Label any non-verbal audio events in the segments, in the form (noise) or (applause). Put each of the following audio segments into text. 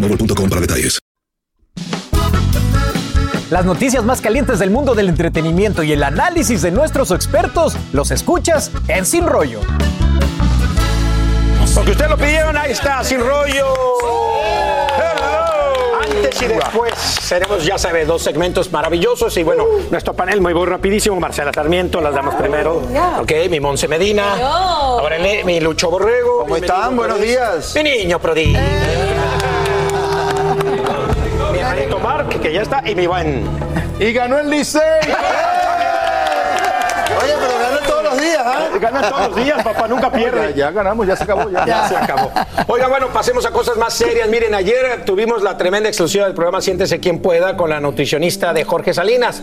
boostmobile.com para detalles. Las noticias más calientes del mundo del entretenimiento y el análisis de nuestros expertos los escuchas en Sin Rollo. Porque ustedes lo pidieron, ahí está, sin rollo. Hello. Antes y después seremos, ya sabe, dos segmentos maravillosos y bueno, nuestro panel muy, muy rapidísimo. Marcela Sarmiento, las damos primero. Ok, mi Monse Medina. Ahora mi Lucho Borrego. ¿Cómo están? Buenos días. Mi niño prodigio. Hermanito Mark, que ya está, y mi buen. Y ganó el Licey. (laughs) Oye, pero ganan todos los días, ¿ah? Ganan todos los días, papá, nunca pierde. Ya, ya ganamos, ya se acabó. Ya, Ya se acabó. Oiga, bueno, pasemos a cosas más serias. Miren, ayer tuvimos la tremenda exclusiva del programa Siéntese quien pueda con la nutricionista de Jorge Salinas.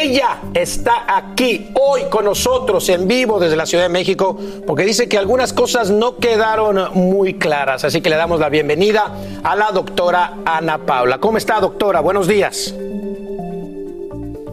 Ella está aquí hoy con nosotros en vivo desde la Ciudad de México porque dice que algunas cosas no quedaron muy claras. Así que le damos la bienvenida a la doctora Ana Paula. ¿Cómo está, doctora? Buenos días.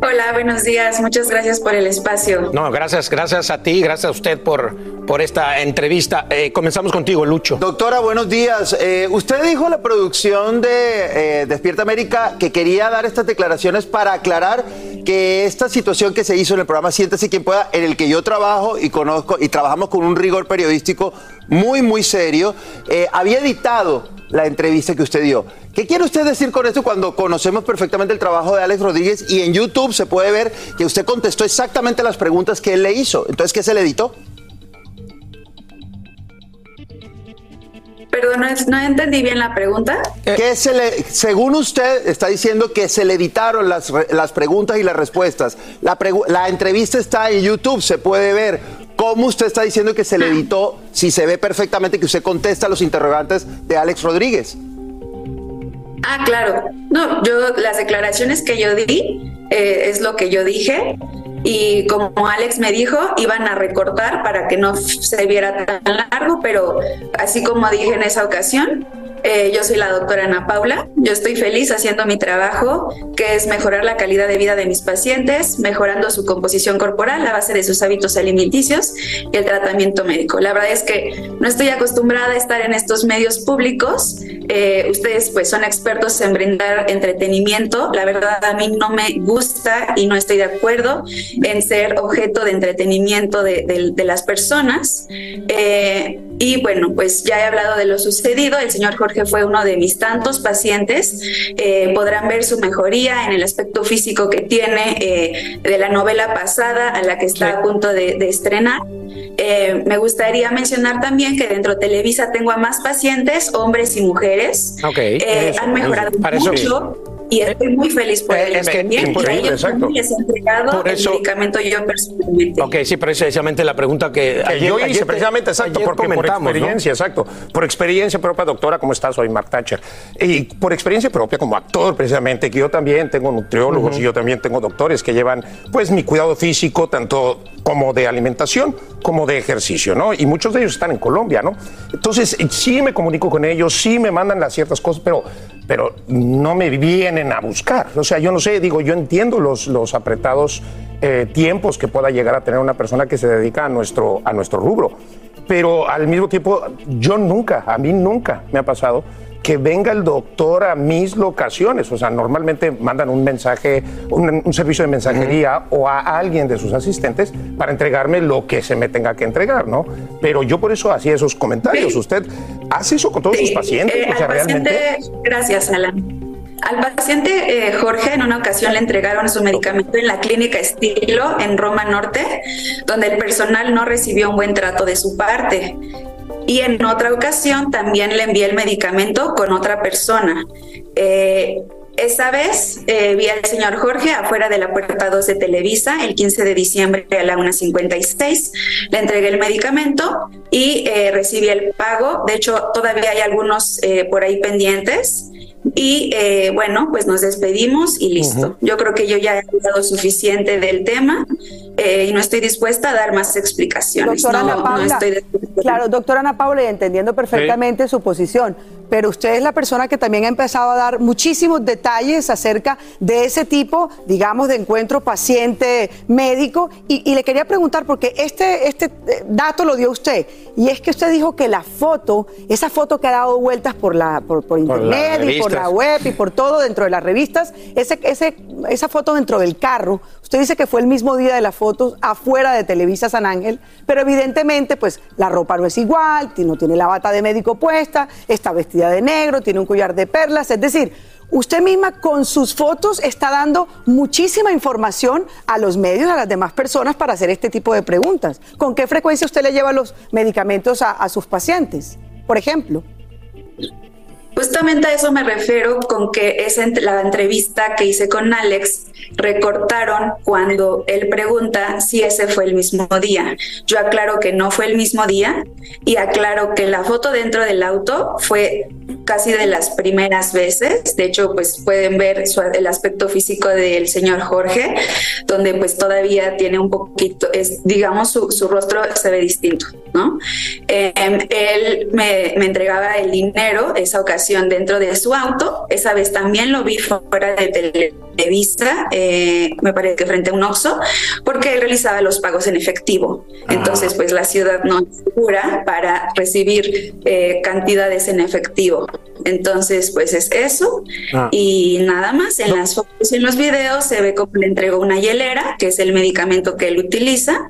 Hola, buenos días. Muchas gracias por el espacio. No, gracias, gracias a ti, gracias a usted por, por esta entrevista. Eh, comenzamos contigo, Lucho. Doctora, buenos días. Eh, usted dijo a la producción de eh, Despierta América que quería dar estas declaraciones para aclarar que esta situación que se hizo en el programa Siéntese quien pueda, en el que yo trabajo y conozco y trabajamos con un rigor periodístico muy, muy serio, eh, había editado la entrevista que usted dio. ¿Qué quiere usted decir con esto cuando conocemos perfectamente el trabajo de Alex Rodríguez y en YouTube se puede ver que usted contestó exactamente las preguntas que él le hizo? Entonces, ¿qué se le editó? Perdón, no, entendí bien la pregunta. Que se le, según usted está diciendo que se le editaron las, las preguntas y las respuestas. La, pregu- la entrevista está en YouTube, se puede ver. ¿Cómo usted está diciendo que se le editó si se ve perfectamente que usted contesta a los interrogantes de Alex Rodríguez? Ah, claro. No, yo las declaraciones que yo di eh, es lo que yo dije y como Alex me dijo, iban a recortar para que no se viera tan largo, pero así como dije en esa ocasión, eh, yo soy la doctora Ana Paula, yo estoy feliz haciendo mi trabajo, que es mejorar la calidad de vida de mis pacientes, mejorando su composición corporal a base de sus hábitos alimenticios y el tratamiento médico. La verdad es que no estoy acostumbrada a estar en estos medios públicos. Eh, ustedes pues son expertos en brindar entretenimiento. La verdad a mí no me gusta y no estoy de acuerdo en ser objeto de entretenimiento de, de- de las personas. Eh, y bueno, pues ya he hablado de lo sucedido. El señor Jorge fue uno de mis tantos pacientes. Eh, podrán ver su mejoría en el aspecto físico que tiene eh, de la novela pasada a la que está a punto de, de estrenar. Eh, me gustaría mencionar también que dentro de Televisa tengo a más pacientes, hombres y mujeres. Ok. Eso, han mejorado eso. Para eso- mucho. Y estoy muy feliz por Eh, él. es que él exacto. les he entregado Por eso- el medicamento yo personalmente. Ok, sí, precisamente la pregunta que, Que yo hice ayer te- precisamente, exacto, ayer porque por experiencia, exacto, por experiencia propia, doctora, ¿cómo estás? Soy Mark Thatcher. Y por experiencia propia como actor, precisamente, que yo también tengo nutriólogos y yo también tengo doctores que llevan, pues, mi cuidado físico, tanto como de alimentación como de ejercicio, ¿no? Y muchos de ellos están en Colombia, ¿no? Entonces, sí me comunico con ellos, sí me mandan las ciertas cosas, pero, pero no me vienen a buscar. O sea, yo no sé, digo, yo entiendo los, los apretados eh, tiempos que pueda llegar a tener una persona que se dedica a nuestro, a nuestro rubro. Pero al mismo tiempo, yo nunca, a mí nunca me ha pasado que venga el doctor a mis locaciones. O sea, normalmente mandan un mensaje, un, un servicio de mensajería o a alguien de sus asistentes para entregarme lo que se me tenga que entregar, ¿no? Pero yo por eso hacía esos comentarios. ¿Usted hace eso con todos sus pacientes? Eh, o sea, al paciente, realmente. gracias, Alan. Al paciente eh, Jorge en una ocasión le entregaron su medicamento en la clínica Estilo en Roma Norte, donde el personal no recibió un buen trato de su parte. Y en otra ocasión también le envié el medicamento con otra persona. Eh, esa vez eh, vi al señor Jorge afuera de la puerta 2 de Televisa el 15 de diciembre a la 1.56. Le entregué el medicamento y eh, recibí el pago. De hecho, todavía hay algunos por ahí pendientes. Y eh, bueno, pues nos despedimos y listo. Yo creo que yo ya he hablado suficiente del tema eh, y no estoy dispuesta a dar más explicaciones. Doctora no, Ana no Paula, estoy dispuesta. claro, doctora Ana Paula, y entendiendo perfectamente su posición, pero usted es la persona que también ha empezado a dar muchísimos detalles acerca de ese tipo, digamos, de encuentro paciente-médico, y, y le quería preguntar, porque este, este eh, dato lo dio usted, y es que usted dijo que la foto, esa foto que ha dado vueltas por, la, por, por internet y por la web y por todo dentro de las revistas, ese, ese, esa foto dentro del carro, usted dice que fue el mismo día de las fotos afuera de Televisa San Ángel, pero evidentemente pues la ropa no es igual, no tiene la bata de médico puesta, está vestida de negro, tiene un collar de perlas, es decir, usted misma con sus fotos está dando muchísima información a los medios, a las demás personas para hacer este tipo de preguntas. ¿Con qué frecuencia usted le lleva los medicamentos a, a sus pacientes, por ejemplo? Justamente a eso me refiero con que ent- la entrevista que hice con Alex recortaron cuando él pregunta si ese fue el mismo día. Yo aclaro que no fue el mismo día y aclaro que la foto dentro del auto fue casi de las primeras veces. De hecho, pues pueden ver su- el aspecto físico del señor Jorge, donde pues todavía tiene un poquito, es, digamos, su, su rostro se ve distinto, ¿no? Eh, él me, me entregaba el dinero esa ocasión dentro de su auto. Esa vez también lo vi fuera de Televisa, eh, me parece que frente a un Oxxo, porque él realizaba los pagos en efectivo. Entonces, pues la ciudad no es segura para recibir eh, cantidades en efectivo. Entonces, pues es eso. Ah. Y nada más, en las fotos y en los videos se ve cómo le entregó una hielera, que es el medicamento que él utiliza,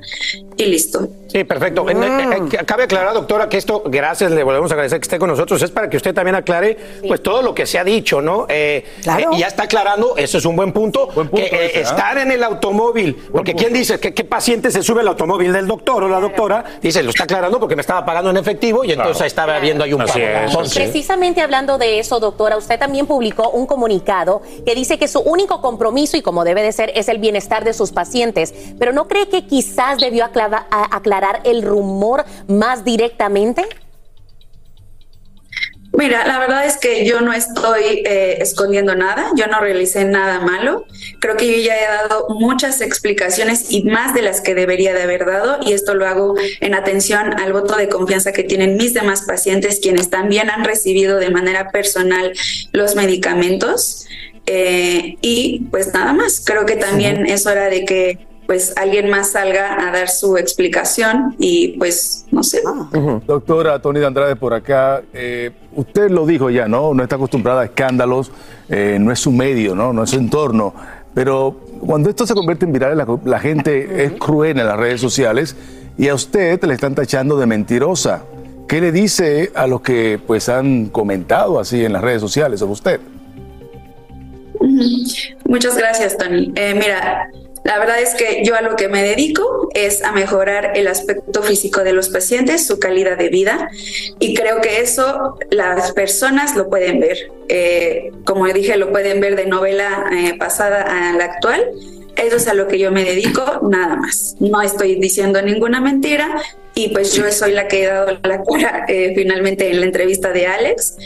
y listo. Sí, perfecto. Eh, eh, cabe aclarar, doctora, que esto, gracias, le volvemos a agradecer que esté con nosotros, es para que usted también aclare pues todo lo que se ha dicho, ¿no? Eh, eh, y ya está aclarando, eso es un buen punto, que eh, ese, ¿ah? estar en el automóvil, porque ¿quién dice que qué paciente se sube al automóvil del doctor o la doctora? Dice, lo está aclarando porque me estaba pagando en efectivo y entonces Claro. estaba viendo ahí un Así pago. Precisamente hablando de eso, doctora, usted también publicó un comunicado que dice que su único compromiso, y como debe de ser, es el bienestar de sus pacientes. Pero ¿no cree que quizás debió aclarar el rumor más directamente? Mira, la verdad es que yo no estoy eh, escondiendo nada, yo no realicé nada malo. Creo que yo ya he dado muchas explicaciones y más de las que debería de haber dado y esto lo hago en atención al voto de confianza que tienen mis demás pacientes, quienes también han recibido de manera personal los medicamentos. Eh, y pues nada más, creo que también es hora de que pues alguien más salga a dar su explicación y pues no sé. Doctora Tony de Andrade por acá, eh, usted lo dijo ya, ¿no? No está acostumbrada a escándalos, eh, no es su medio, ¿no? No es su entorno. Pero cuando esto se convierte en viral, la, la gente es cruel en las redes sociales y a usted le están tachando de mentirosa. ¿Qué le dice a los que pues han comentado así en las redes sociales sobre usted? Muchas gracias, Tony. Eh, mira, La verdad es que yo a lo que me dedico es a mejorar el aspecto físico de los pacientes, su calidad de vida, y creo que eso las personas lo pueden ver. Eh, como dije, lo pueden ver de novela eh, pasada a la actual. Eso es a lo que yo me dedico, nada más. No estoy diciendo ninguna mentira y pues yo soy la que he dado la cara eh, finalmente en la entrevista de Alex.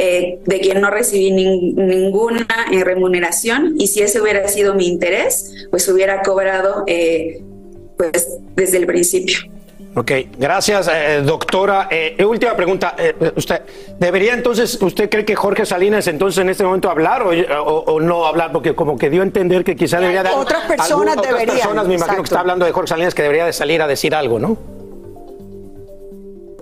Eh, de quien no recibí nin- ninguna eh, remuneración y si ese hubiera sido mi interés, pues hubiera cobrado eh, pues desde el principio. Ok, gracias, eh, doctora. Eh, última pregunta. eh, usted ¿Debería entonces, usted cree que Jorge Salinas entonces en este momento hablar o, o- o no hablar? Porque como que dio a entender que quizá debería de... Otras personas algún- otras deberían, personas, me imagino que está hablando de Jorge Salinas, que debería de salir a decir algo, ¿no?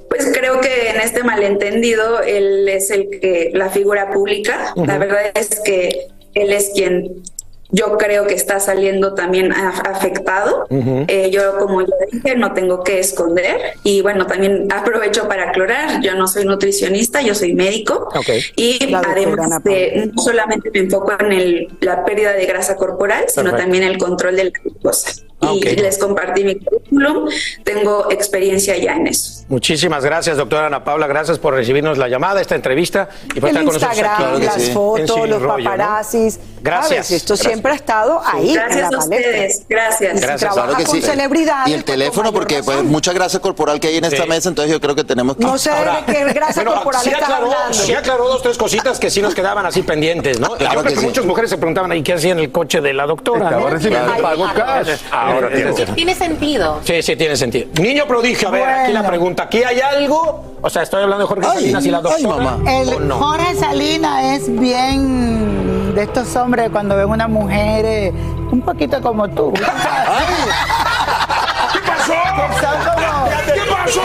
Pues creo que en este malentendido él es el que la figura pública. La verdad es que él es quien yo creo que está saliendo también afectado. Eh, yo, como yo dije, no tengo que esconder. Y bueno, también aprovecho para aclarar, yo no soy nutricionista, yo soy médico. Y además de, no solamente me enfoco en el- la pérdida de grasa corporal, sino Perfecto. también el control de la glucosa. Ah, Y les compartí mi currículum, tengo experiencia ya en eso. Muchísimas gracias, doctora Ana Paula. Gracias por recibirnos la llamada, esta entrevista y por El estar con nosotros aquí. las fotos, los Rollo, ¿no? paparazzis. Gracias. Esto Gracias. siempre ha estado ahí. Gracias a ustedes, gracias. Gracias, trabaja claro que con sí. celebridades, Y el pues, teléfono, porque pues, mucha grasa corporal que hay en esta Sí. mesa, entonces yo creo que tenemos que... No sé de qué grasa Bueno, corporal sí estás aclaró, hablando. sí aclaró dos, tres cositas que sí nos quedaban así pendientes, ¿no? Claro Yo creo que muchas mujeres se preguntaban, ¿y qué hacía en el coche de la doctora? No? recibiendo Claro. pago cash. Ahora tiene sentido. Sí, sí, tiene sentido. Niño prodigio, a ver, aquí la pregunta. ¿Aquí hay algo? O sea, estoy hablando de Jorge Salinas y la doctora. El ¿o no? Jorge Salinas es bien de estos hombres cuando ven una mujer eh, un poquito como tú. (laughs) ¿Qué pasó? ¿Qué pasó?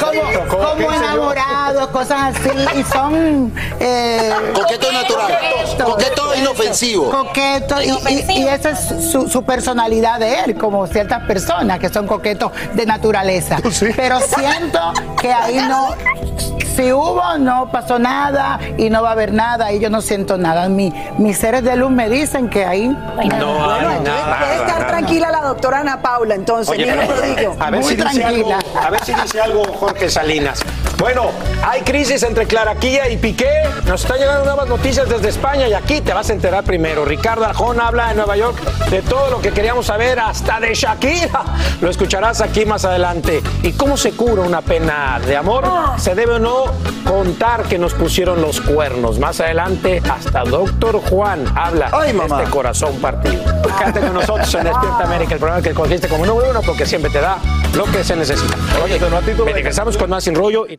Como, (laughs) ¿Cómo? como ¿Qué enseñó? Enamorados, cosas así, y son... Eh, Coqueto natural. Coqueto inofensivo. Coqueto, y, y- y esa es su, su personalidad de él, como ciertas personas que son coquetos de naturaleza. (laughs) Pero siento que ahí no, si hubo, no pasó nada y no va a haber nada, y yo no siento nada. Mi- mis seres de luz me dicen que ahí No hay Puede nada. estar nada. tranquila la doctora Ana Paula, entonces, Oye, pero- a ver Muy si dice algo, tranquila. a ver si dice algo Jorge Salinas. Bueno, hay crisis entre Claraquilla y Piqué. Nos están llegando nuevas noticias desde España y aquí te vas a enterar primero. Ricardo Arjona habla de Nueva York de todo lo que queríamos saber, hasta de Shakira. Lo escucharás aquí más adelante. ¿Y cómo se cura una pena de amor? ¿Se debe o no contar que nos pusieron los cuernos? Más adelante, hasta Doctor Juan habla Ay, de mamá. este corazón partido. Quédate con nosotros en Despierta América, el programa que cogiste como número uno porque siempre te da lo que se necesita. Oye, regresamos con más sin rollo. Y...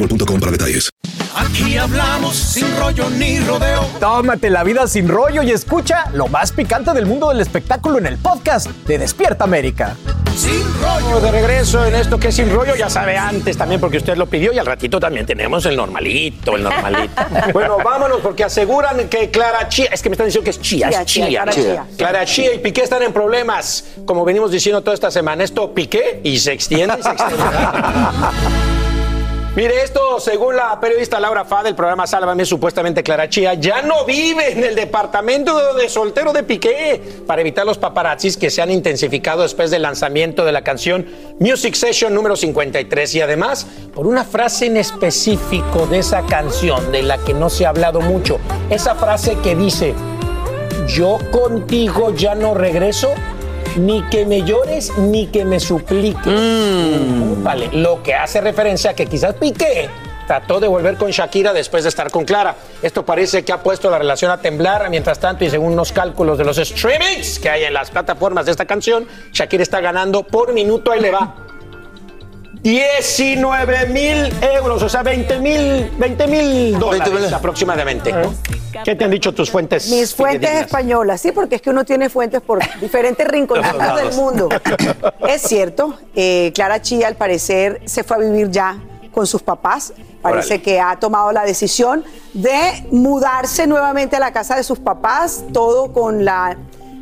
boostmobile.com para detalles. Aquí hablamos sin rollo ni rodeo. Tómate la vida sin rollo y escucha lo más picante del mundo del espectáculo en el podcast de Despierta América. Sin rollo. De regreso en esto que es sin rollo, ya sabe antes también porque usted lo pidió y al ratito también tenemos el normalito, el normalito. (laughs) bueno, vámonos porque aseguran que Clara Chía, es que me están diciendo que es Chía, Chía, es Chía. Chía, Clara Chía. Clara Chía y Piqué están en problemas, como venimos diciendo toda esta semana. Esto Piqué y se extiende y se extiende. (laughs) Mire, esto, según la periodista Laura Fa del programa Sálvame, supuestamente Clara Chía ya no vive en el departamento de, soltero de Piqué para evitar los paparazzis que se han intensificado después del lanzamiento de la canción Music Session número 53 y además por una frase en específico de esa canción de la que no se ha hablado mucho. Esa frase que dice, yo contigo ya no regreso. Ni que me llores ni que me supliques. Vale, lo que hace referencia a que quizás Piqué trató de volver con Shakira después de estar con Clara. Esto parece que ha puesto la relación a temblar. Mientras tanto, y según unos cálculos de los streamings que hay en las plataformas de esta canción, Shakira está ganando por minuto, ahí le va. 19 mil euros, o sea, 20 mil 20 mil dólares aproximadamente. ¿Qué te han dicho tus fuentes? Mis fuentes españolas, sí, porque es que uno tiene fuentes por diferentes rinconcitos del mundo. (laughs) Es cierto, eh, Clara Chía al parecer se fue a vivir ya con sus papás. Parece que ha tomado la decisión de mudarse nuevamente a la casa de sus papás, todo con la,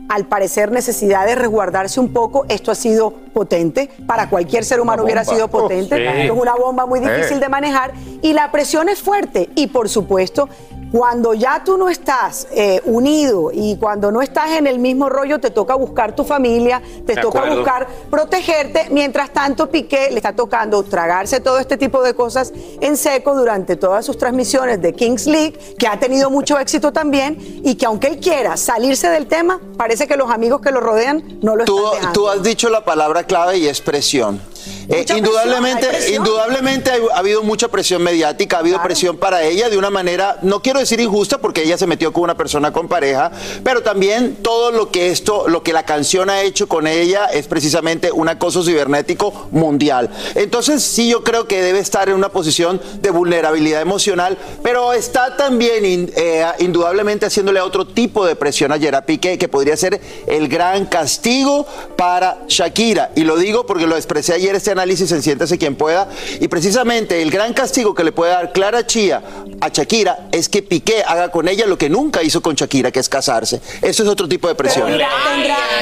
al parecer, necesidad de resguardarse un poco. Esto ha sido potente, para cualquier ser humano hubiera sido potente. Sí. Es una bomba muy difícil Eh. de manejar y la presión es fuerte. Y por supuesto, cuando ya tú no estás eh, unido y cuando no estás en el mismo rollo, te toca buscar tu familia, te De toca acuerdo. buscar protegerte. Mientras tanto, Piqué le está tocando tragarse todo este tipo de cosas en seco durante todas sus transmisiones de Kings League, que ha tenido mucho éxito también y que aunque él quiera salirse del tema, parece que los amigos que lo rodean no lo Tú, están dejando. tú has dicho la palabra clave y es presión. Eh, indudablemente, presión, indudablemente ha, ha habido mucha presión mediática, ha habido presión para ella de una manera, no quiero decir injusta porque ella se metió con una persona con pareja, pero también todo lo que esto, lo que la canción ha hecho con ella es precisamente un acoso cibernético mundial. Entonces sí yo creo que debe estar en una posición de vulnerabilidad emocional, pero está también in- eh, indudablemente haciéndole otro tipo de presión a Gerard Piqué que podría ser el gran castigo para Shakira. Y lo digo porque lo expresé ayer este análisis en Siéntese quien pueda. Y precisamente el gran castigo que le puede dar Clara Chía a Shakira es que Piqué haga con ella lo que nunca hizo con Shakira, que es casarse. Eso es otro tipo de presión. Tendrá-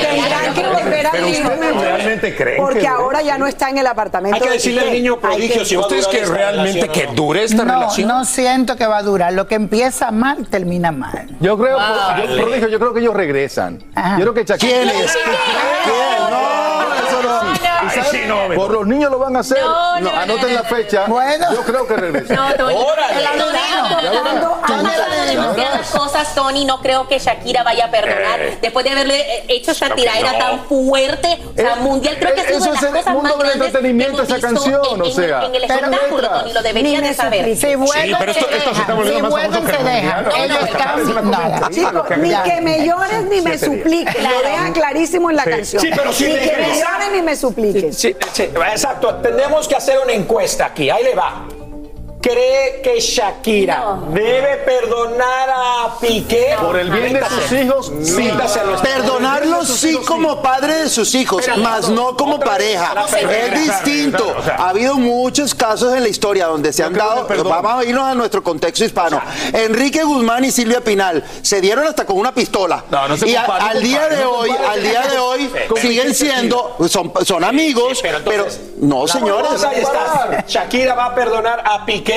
tendrán que volver a Pero ustedes realmente creen Porque que- ahora ya no está en el apartamento. Hay que de decirle al niño prodigio si ¿Ustedes que realmente que no? dure esta no, relación? no siento que va a durar. Lo que empieza mal, termina mal. Yo creo, Vale. yo, prodigio, yo creo que ellos regresan. Yo creo que Shakira. ¿Quién es? Eso no. ¿Y sabe? sí, no, Por los niños lo van a hacer. No, no, anoten la fecha. Yo creo que regresan. No, Tony. Aportando demasiadas cosas, Tony. No creo que Shakira vaya a perdonar. Eh. Después de haberle eh, hecho que tiradera no. tan fuerte, o sea, mundial, creo que eso una es de el las cosas mundo más del entretenimiento, esa canción, en, o sea. en el espectáculo. Tony. Lo deberías de saber. Si vuelven, pero esto- se dejan. dejan. Ellos es no. increíble. Chicos, ni que me llores ni me supliques. Lo deja clarísimo en la canción. Sí, pero sí ni que me llores ni me supliques. Sí, sí, exacto. Tenemos que hacer una encuesta aquí. Ahí le va. ¿Cree que Shakira debe perdonar a Piqué? Por el bien de sus hijos, sí. Métaselo. Perdonarlo sí como padre de sus hijos, Espérate, más no, no como pareja. no Es distinto. O sea, Ha habido muchos casos en la historia donde se han dado, vamos a irnos a nuestro contexto hispano. Enrique Guzmán y Silvia Pinal se dieron hasta con una pistola. No, no se y a- compare, no al día de no hoy, compare. al día de hoy ¿Con siguen siendo, son, son amigos, pero pero, entonces, no señores. Shakira va a perdonar a Piqué.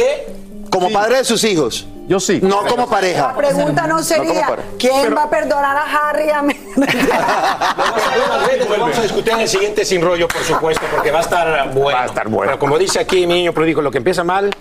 Como padre de sus hijos, Yo sí. no como pareja. La pregunta no sería. ¿quién va a perdonar a Harry y a mí? (laughs) Vamos a discutir en el siguiente sin rollo, por supuesto, porque va a estar bueno. Va a estar bueno. Pero como dice aquí mi niño prodigo, lo que empieza mal.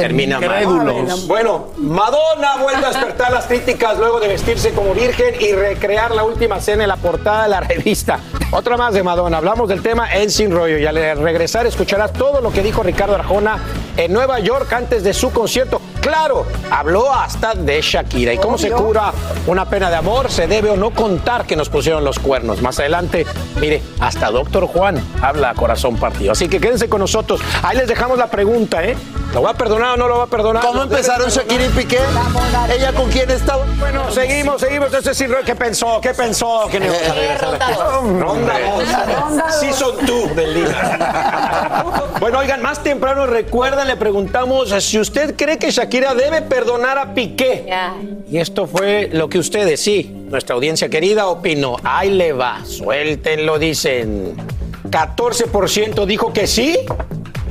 Termina mal. Crédulos. Bueno, Madonna vuelve a despertar las críticas luego de vestirse como virgen y recrear la última cena en la portada de la revista. Otra más de Madonna. Hablamos del tema en Sin Rollo y al regresar escucharás todo lo que dijo Ricardo Arjona en Nueva York antes de su concierto. claro, habló hasta de Shakira. ¿Y cómo se cura una pena de amor? ¿Se debe o no contar que nos pusieron los cuernos? Más adelante, mire, hasta Doctor Juan habla a corazón partido. Así que quédense con nosotros. Ahí les dejamos la pregunta, ¿eh? ¿Lo va a perdonar o no lo va a perdonar? ¿Cómo empezaron Shakira y Piqué? ¿Ella con quién estaba? Bueno, seguimos, seguimos. Sí, ¿qué pensó? ¿Qué pensó? ¿Qué regresar aquí? Ronda. Sí son tú del día. (laughs) Bueno, oigan, más temprano recuerdan, le preguntamos si usted cree que Shakira debe perdonar a Piqué. Y esto fue lo que ustedes, sí, nuestra audiencia querida opinó. Ahí le va, suéltenlo, dicen. 14% dijo que sí.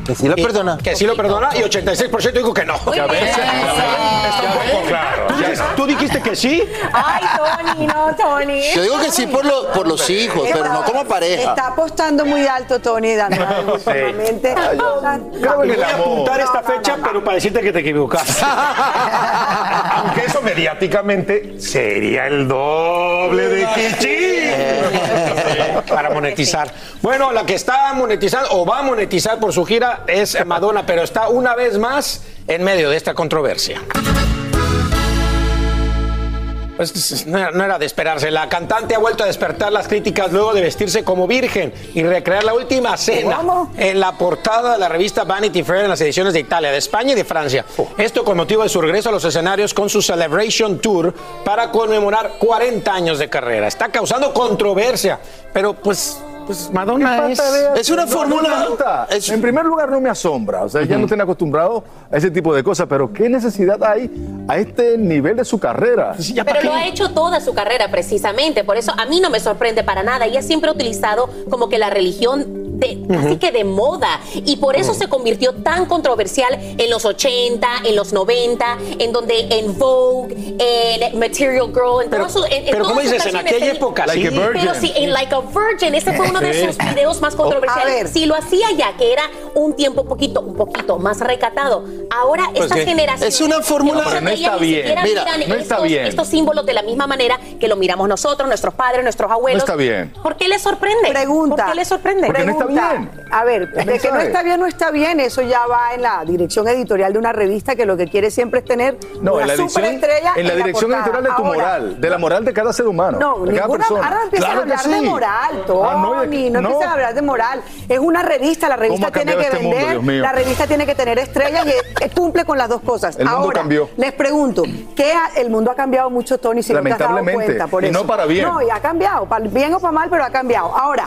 Que sí lo Y- perdona. Que sí lo perdona y 86% dijo que no. Ya ves. bien. Está un poco claro. ¿Tú dijiste- ¿Tú dijiste que sí? Ay, Tony, no, Tony. Yo digo que sí por, lo- por los hijos, pero no como pareja. Está apostando muy alto, Tony, dando últimamente. Voy a apuntar esta fecha, pero para decirte que te equivocaste. Aunque eso mediáticamente sería el doble de Kichi. para monetizar. Bueno, la que está monetizando o va a monetizar por su gira es Madonna, pero está una vez más en medio de esta controversia. Pues no era, de esperarse. La cantante ha vuelto a despertar las críticas luego de vestirse como virgen y recrear la última cena en la portada de la revista Vanity Fair en las ediciones de Italia, de España y de Francia. Esto con motivo de su regreso a los escenarios con su Celebration Tour para conmemorar 40 años de carrera. Está causando controversia, pero pues, pues Madonna es... Es una No, fórmula. no. En primer lugar, no me asombra. O sea, ya no estoy acostumbrado a ese tipo de cosas, pero ¿qué necesidad hay a este nivel de su carrera? Pero lo ha hecho toda su carrera precisamente, por eso a mí no me sorprende para nada. Ella siempre ha utilizado como que la religión de, casi que de moda y por eso se convirtió tan controversial en los 80, en los 90, en donde en Vogue, en Material Girl, en Pero- todo su, en, en pero todas ¿cómo dices? En aquella época, Like sí. a virgin. Pero sí, en Like a Virgin, ese fue uno de sus videos más controversiales. A ver. Si lo hacía ya, que era un tiempo poquito, un poquito más recatado. Ahora Pues estas que generaciones es una fórmula- que no no está bien. Mira, miran no está estos, bien. estos símbolos de la misma manera que lo miramos nosotros, nuestros padres, nuestros abuelos. No está bien. ¿Por qué les sorprende? Pregunta. ¿Por qué les sorprende? Porque no está Bien. A ver, de que no está bien, no está bien, eso ya va en la dirección editorial de una revista que lo que quiere siempre es tener No, una en la dirección, superestrella en la dirección portada. editorial de tu Ahora, moral, de la moral de cada ser humano, No, de cada ninguna, persona. ahora empiezan Claro a hablar de moral, Tony. Ah, no, no, y- no. empiezan a hablar de moral. Es una revista, la revista tiene que este mundo, vender, la revista tiene que tener estrellas y cumple con las dos cosas. El mundo ahora, cambió. les pregunto, ¿qué ha- el mundo ha cambiado mucho, Tony, si no te has dado cuenta por y eso? no para bien. No, y ha cambiado, para bien o para mal, pero ha cambiado. Ahora,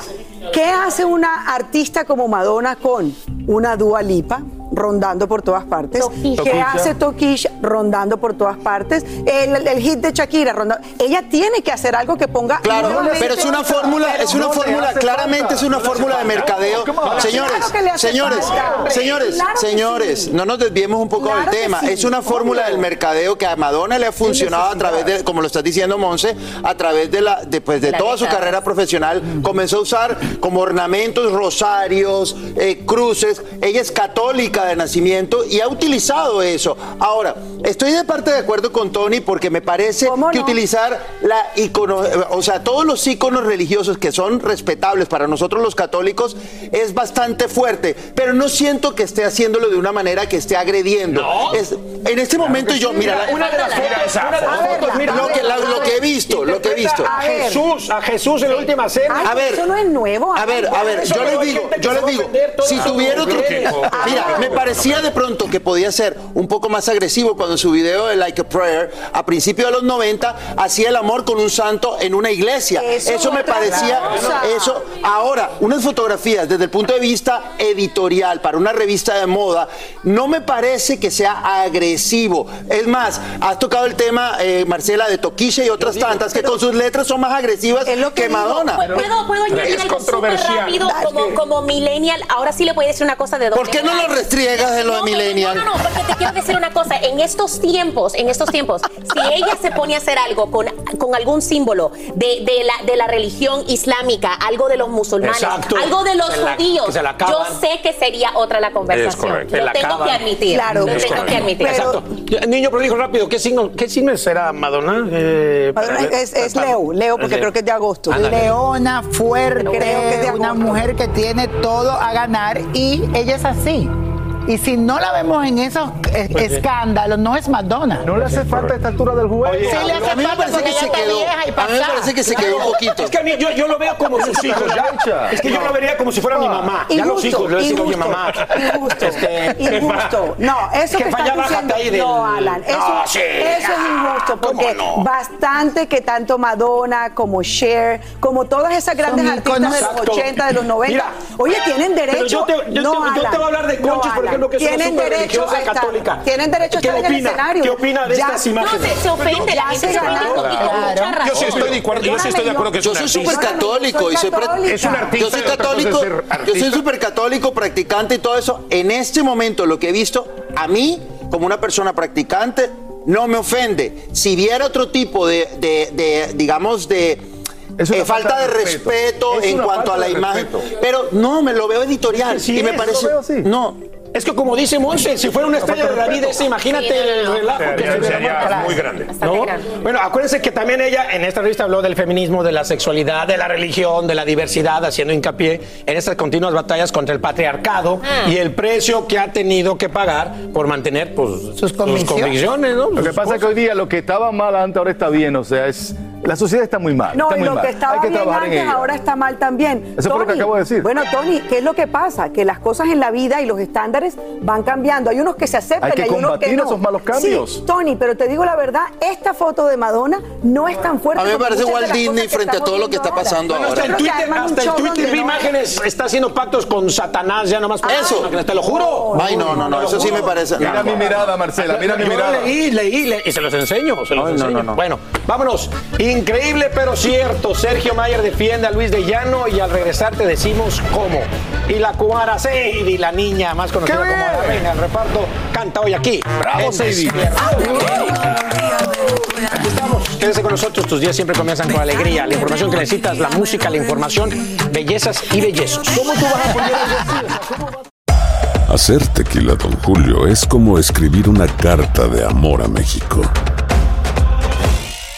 ¿qué hace una artista como Madonna con una Dua Lipa? Rondando por todas partes. Toquilla. ¿Qué hace Toquish rondando por todas partes? El, el hit de Shakira rondando. Ella tiene que hacer algo que ponga. Claro, pero es una fórmula, es una No fórmula, claramente falta. es una fórmula de mercadeo. Señores, señores, falta. señores, Claro señores, sí. no nos desviemos un poco Claro del tema. sí, Es una fórmula del mercadeo que a Madonna le ha funcionado a través de, como lo estás diciendo, Monse, a través de la, de, pues, de La toda su carrera profesional. Comenzó a usar como ornamentos rosarios, eh, cruces. Ella es católica de nacimiento y ha utilizado eso. Ahora, estoy de parte de acuerdo con Tony porque me parece ¿Cómo que no? utilizar la icono, o sea, todos los iconos religiosos que son respetables para nosotros los católicos es bastante fuerte, pero no siento que esté haciéndolo de una manera que esté agrediendo. Es- en este momento yo, mira, la- Una de las Mira una de las foto. fotos, mira, lo que, la- lo que he visto, lo que he visto. A. Jesús, a Jesús en la última cena. Ay, A ver, eso no es nuevo. A ver, a ver, yo les digo, yo les digo, si tuviera otro mira, me parecía de pronto que podía ser un poco más agresivo cuando su video de Like a Prayer a principios de los 90 hacía el amor con un santo en una iglesia. Eso Eso, me parecía cosa. eso ahora, unas fotografías desde el punto de vista editorial para una revista de moda no me parece que sea agresivo. Es más, has tocado el tema eh, Marcela de Toquilla y otras tantas que con sus letras son más agresivas Es lo que que digo. Madonna. ¿Puedo, puedo, puedo añadir algo súper rápido como, millennial? Ahora sí le voy a decir una cosa de doble ¿Por qué no lo restriegas de lo de No, no, millennial? No, no, no, porque te quiero decir una cosa. En estos tiempos, en estos tiempos, si ella se pone a hacer algo con, con algún símbolo de, de la, de la religión islámica, algo de los musulmanes, Exacto. algo de los la- judíos, yo sé que sería otra la conversación. correcto. Lo la tengo acaban. que admitir. Claro. lo tengo que admitir. Pero- Exacto. Niño prolijo rápido, ¿qué signo, qué signo será Madonna? Eh, Madonna para ver. es, es Leo, Leo, porque Leo. creo que es de agosto. Ándale. Leona, fuerte, Creo que es de una mujer que tiene todo a ganar y ella es así. Y si no la vemos en esos eh, escándalos, no es Madonna. No le hace falta a esta altura del juego. Sí le hace a mí me falta parece que porque se quedó. vieja y A mí me parece que se quedó un poquito. Es que a mí yo, yo lo veo como sus hijos ya. Es que yo lo vería como si fuera mi mamá. Ya los hijos le decir, oye injusto, mamá. Injusto. Este, injusto. No, eso que que estás diciendo. ahí del- No, Alan. Eso, No, sí, eso es injusto. ¿cómo Porque no? bastante que tanto Madonna como Cher, como todas esas grandes Son artistas de los Exacto. 80, de los 90, Mira, oye, tienen pero derecho. yo te- yo te- yo te voy a hablar de no, Conchis, ejemplo, que es una tienen derecho superreligiosa a estar, católica. Tienen derecho a ¿Qué estar en el opina? escenario. ¿Qué opina de Ya- estas imágenes? No, se, se ofende, la gente se ofende con mucha razón. Yo sí estoy de acuerdo, yo sí estoy de acuerdo que es Yo un soy artista. súper católico. Es un artista. Yo soy católico, yo soy súper católico, practicante y todo eso. En este momento lo que he visto, a mí, como una persona practicante, no me ofende. Si viera otro tipo de, de- de, digamos, de Es eh, falta de respeto, Es en cuanto a la imagen, respeto. pero no, me lo veo editorial Sí, y me es, parece, lo veo así. no, Es que como dice Monse, si fuera una estrella de David, ese, imagínate Sí, no, no, el relajo que Sería- se sería muy grande. Bueno, acuérdense que también ella en esta revista habló del feminismo, de la sexualidad, de la religión, de la diversidad, haciendo hincapié en estas continuas batallas contra el patriarcado Ah. y el precio que ha tenido que pagar por mantener pues, sus, convicciones. convicciones. ¿no? Lo que pasa es que hoy día lo que estaba mal antes ahora está bien, o sea, es la sociedad está muy mal. No, está y muy lo mal. que estaba Hay que bien trabajar en antes ello. ahora está mal también. Eso fue lo que acabo de decir. Bueno, Tony, ¿qué es lo que pasa? Que las cosas en la vida y los estándares van cambiando. Hay unos que se aceptan Hay que y hay unos que combatir no. esos malos cambios. Sí, Tony, pero te digo la verdad, esta foto de Madonna no es tan fuerte. A mí me parece Walt Disney frente a todo lo que está pasando ahora. Hasta ahora. el Twitter, hasta el show Twitter donde vi no- imágenes, está haciendo pactos con Satanás ya nomás. para- Eso. Te lo juro. Ay, no, no, no, eso sí me parece. Mira no. mi mirada, Marcela, mira mi Yo mirada. leí, leí, leí, y se los enseño, se los enseño. no, no. Bueno, vámonos. Increíble pero cierto. Sergio Mayer defiende a Luis de Llano y al regresar te decimos cómo. Y la cubana Sadie, la niña más conocida ¡Qué como la reina del reparto, canta hoy aquí. ¡Bravo, Sadie! Aquí estamos. Quédese con nosotros. Tus días siempre comienzan con alegría. La información que necesitas, la música, la información, bellezas y bellezos. ¿Cómo tú vas a poner Hacer tequila, Don Julio, es como escribir una carta de amor a México.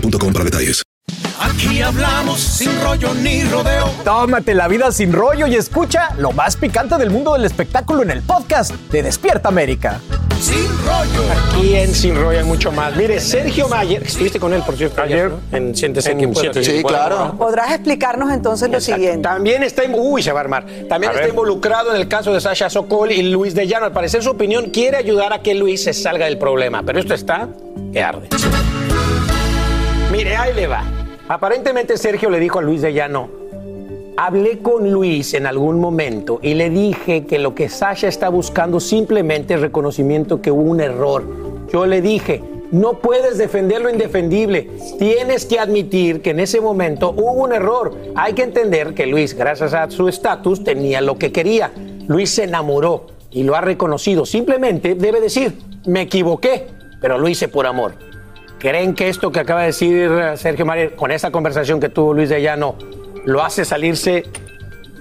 boostmobile.com para detalles. Aquí hablamos sin rollo ni rodeo. Tómate la vida sin rollo y escucha lo más picante del mundo del espectáculo en el podcast de Despierta América. Sin rollo. Aquí en Sin Rollo hay mucho más. Mire, Sergio Mayer, estuviste con él, por cierto, ayer, ¿no? en Siéntese En pueda. Siéntese Sí, claro. Podrás explicarnos entonces lo siguiente. También está, uy, se va a armar. También A está ver. involucrado en el caso de Sasha Sokol y Luis de Llano. Al parecer, su opinión quiere ayudar a que Luis se salga del problema, pero esto está que arde. Mire, ahí le va. Aparentemente Sergio le dijo a Luis de Llano, hablé con Luis en algún momento y le dije que lo que Sasha está buscando simplemente es reconocimiento que hubo un error. Yo le dije, no puedes defender lo indefendible. Tienes que admitir que en ese momento hubo un error. Hay que entender que Luis, gracias a su estatus, tenía lo que quería. Luis se enamoró y lo ha reconocido. Simplemente debe decir, me equivoqué, pero lo hice por amor. ¿Creen que esto que acaba de decir eh, Sergio Mayer con esa conversación que tuvo Luis de Llano lo hace salirse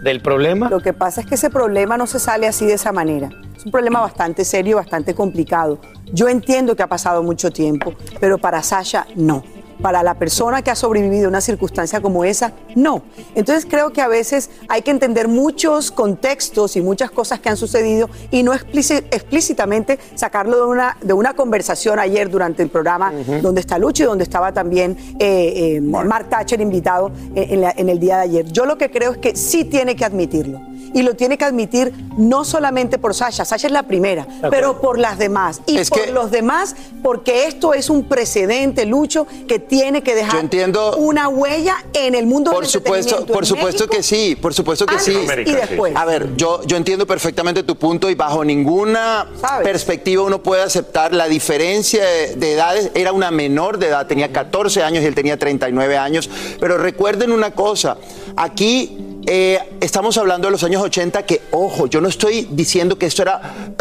del problema? Lo que pasa es que ese problema no se sale así de esa manera. Es un problema bastante serio, bastante complicado. Yo entiendo que ha pasado mucho tiempo, pero para Sasha no. Para la persona que ha sobrevivido a una circunstancia como esa, no. Entonces creo que a veces hay que entender muchos contextos y muchas cosas que han sucedido y no explíci- explícitamente sacarlo de una, de una conversación ayer durante el programa donde está Lucho y donde estaba también eh, eh, Mark Thatcher invitado en, en la- en el día de ayer. Yo lo que creo es que sí tiene que admitirlo. Y lo tiene que admitir no solamente por Sasha, Sasha es la primera, pero por las demás. Y Es por que- los demás, porque esto es un precedente, Lucho, que tiene que dejar entiendo- una huella en el mundo Por del supuesto, por en supuesto México, que sí, por supuesto que sí. y después. A ver, yo, yo entiendo perfectamente tu punto y bajo ninguna perspectiva uno puede aceptar la diferencia de, de edades. Era una menor de edad, tenía 14 años y él tenía 39 años. Pero recuerden una cosa, aquí eh, estamos hablando de los años 80 que, ojo, yo no estoy diciendo que esto era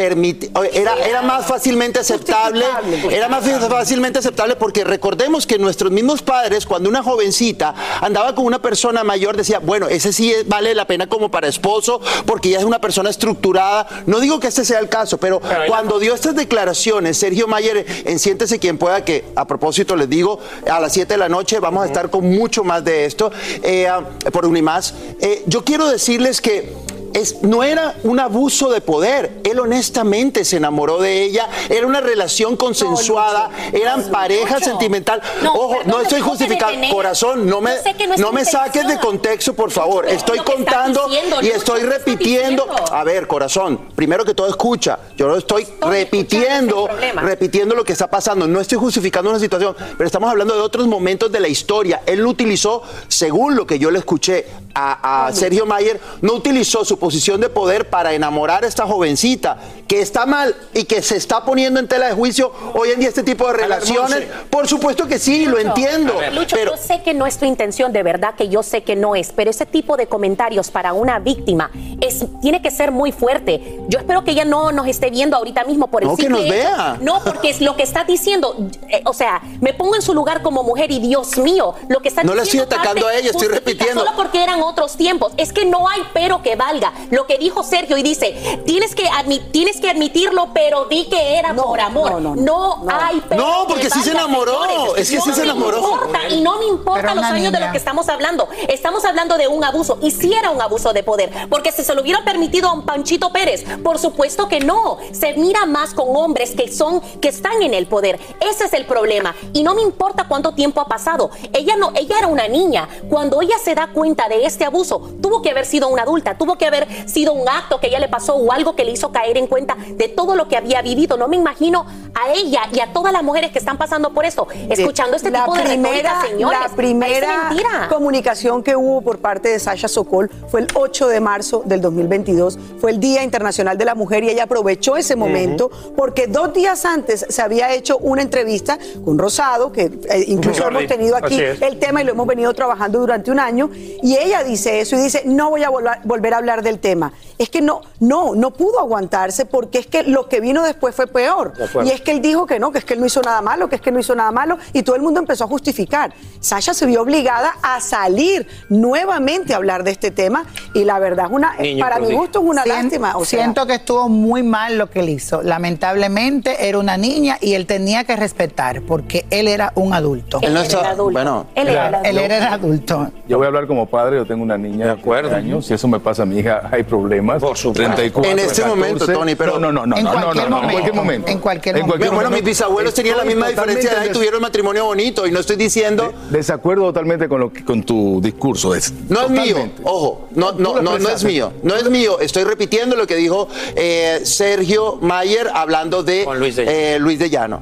era, era más fácilmente aceptable, era más fácilmente aceptable porque recordemos que nuestros mismos padres, cuando una jovencita andaba con una persona mayor, decía, bueno, ese sí vale la pena como para esposo porque ya es una persona estructurada. No digo que este sea el caso, pero cuando dio estas declaraciones, Sergio Mayer, en Siéntese quien pueda, que a propósito les digo, a las 7 de la noche vamos a estar con mucho más de esto eh, ah, por Unimás. Eh, yo quiero decirles que es, no era un abuso de poder, él honestamente se enamoró de ella, era una relación consensuada, eran pareja sentimental. No, Ojo, no estoy justificando, corazón, no me, no no me saques de contexto, por favor. Estoy contando diciendo, y estoy ¿qué estás repitiendo. A ver, corazón, primero que todo escucha. Yo lo estoy, repitiendo, repitiendo lo que está pasando. No estoy justificando una situación, pero estamos hablando de otros momentos de la historia. Él lo utilizó, según lo que yo le escuché a, a Sergio Mayer, no utilizó su posición de poder para enamorar a esta jovencita, que está mal y que se está poniendo en tela de juicio hoy en día este tipo de relaciones. Por supuesto que sí, lo entiendo. Lucho, pero yo sé que no es tu intención, de verdad que yo sé que no es, pero ese tipo de comentarios para una víctima es, tiene que ser muy fuerte. Yo espero que ella no nos esté viendo ahorita mismo por el No, que nos vea. No, porque es lo que está diciendo, eh, o sea, me pongo en su lugar como mujer y Dios mío, lo que está No la estoy diciendo atacando parte a ella, estoy repitiendo. Solo porque eran otros tiempos. Es que no hay pero que valga. Lo que dijo Sergio y dice, tienes que, admi- tienes que admitirlo, pero di que era por amor. No, hay pero No, porque que sí se enamoró, señores. es que sí No se me enamoró. importa, y no me importa los años de niña. lo que estamos hablando. Estamos hablando de un abuso. Y si era un abuso de poder. Porque si se lo hubiera permitido a un Panchito Pérez, por supuesto que no. Se mira más con hombres que son, que están en el poder. Ese es el problema. Y no me importa cuánto tiempo ha pasado. Ella no, ella era una niña. Cuando ella se da cuenta de este abuso, tuvo que haber sido una adulta, tuvo que haber sido un acto que ella le pasó o algo que le hizo caer en cuenta de todo lo que había vivido. No me imagino a ella y a todas las mujeres que están pasando por esto, escuchando este la tipo de primera, retórica, señores. La primera comunicación que hubo por parte de Sasha Sokol fue el 8 de marzo del 2022. Fue el Día Internacional de la Mujer y ella aprovechó ese momento porque dos días antes se había hecho una entrevista con Rosado, que eh, incluso hemos tenido aquí el tema y lo hemos venido trabajando durante un año. Y ella dice eso y dice, no voy a volver, volver a hablar del tema. Es que no, no, no pudo aguantarse porque es que lo que vino después fue peor. De. Y es que él dijo que no, que es que él no hizo nada malo, que es que no hizo nada malo, y todo el mundo empezó a justificar. Sasha se vio obligada a salir nuevamente a hablar de este tema, y la verdad es una, Niño para mi gusto es una Sien- lástima. O sea, siento que estuvo muy mal lo que él hizo. Lamentablemente era una niña y él tenía que respetar porque él era un adulto. Él no está- Era adulto. bueno. él era, él yo- era el adulto. Yo voy a hablar como padre, yo tengo una niña de acuerdo. años, si eso me pasa a mi hija, hay problemas. Por supuesto. En este momento, Tony, pero- No, no, no, En no, cualquier no, no, en momento. cualquier momento. En cualquier bueno, mis bisabuelos tenían la misma diferencia de edad y tuvieron matrimonio bonito, y no estoy diciendo. Desacuerdo totalmente con, lo que- con tu discurso. Es, No es mío, ojo, no, no, no, no es mío, no es mío. Estoy repitiendo lo que dijo eh, Sergio Mayer hablando de eh, Luis de Llano.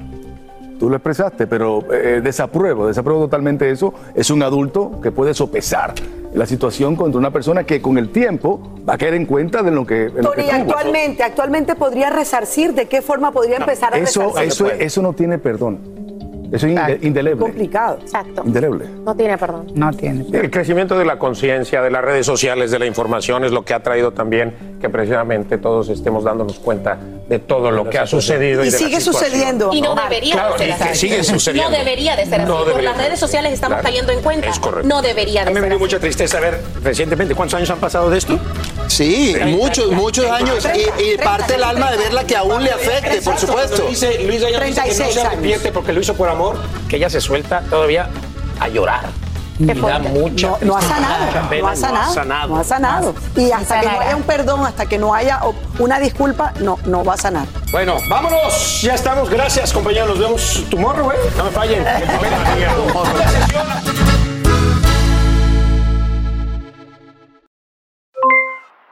Tú lo expresaste, pero eh, desapruebo, desapruebo totalmente eso. Es un adulto que puede sopesar la situación contra una persona que con el tiempo va a caer en cuenta de lo que, en lo que Tony, actualmente, actualmente podría resarcir, ¿de qué forma podría empezar a Eso, resarcir? eso, eso no tiene perdón. Eso es inde- indeleble. complicado. Exacto. Indeleble. No tiene perdón. No tiene. El crecimiento de la conciencia, de las redes sociales, de la información es lo que ha traído también que precisamente todos estemos dándonos cuenta de todo lo que ha sucedido. Y de sigue sucediendo. Y no debería Claro, de ser y que así. sigue sucediendo. No debería de ser así. No Por debería las redes sociales estamos Claro. cayendo en cuenta. Es correcto. No debería A de mí me ser dio así. mucha tristeza ver recientemente cuántos años han pasado de esto. Sí, muchos, muchos años. Y, y parte el alma de verla que aún le afecte, por supuesto. Dice, Luis Dayan dice que no 36 se arrepiente porque lo hizo por amor, que ella se suelta todavía a llorar. Y da mucha no, no ha sanado, mucha pena, no ha sanado, no ha sanado. Y hasta que no haya un perdón, hasta que no haya una disculpa, no, no va a sanar. Bueno, vámonos. Ya estamos. Gracias, compañeros. Nos vemos tomorrow, güey. No me fallen.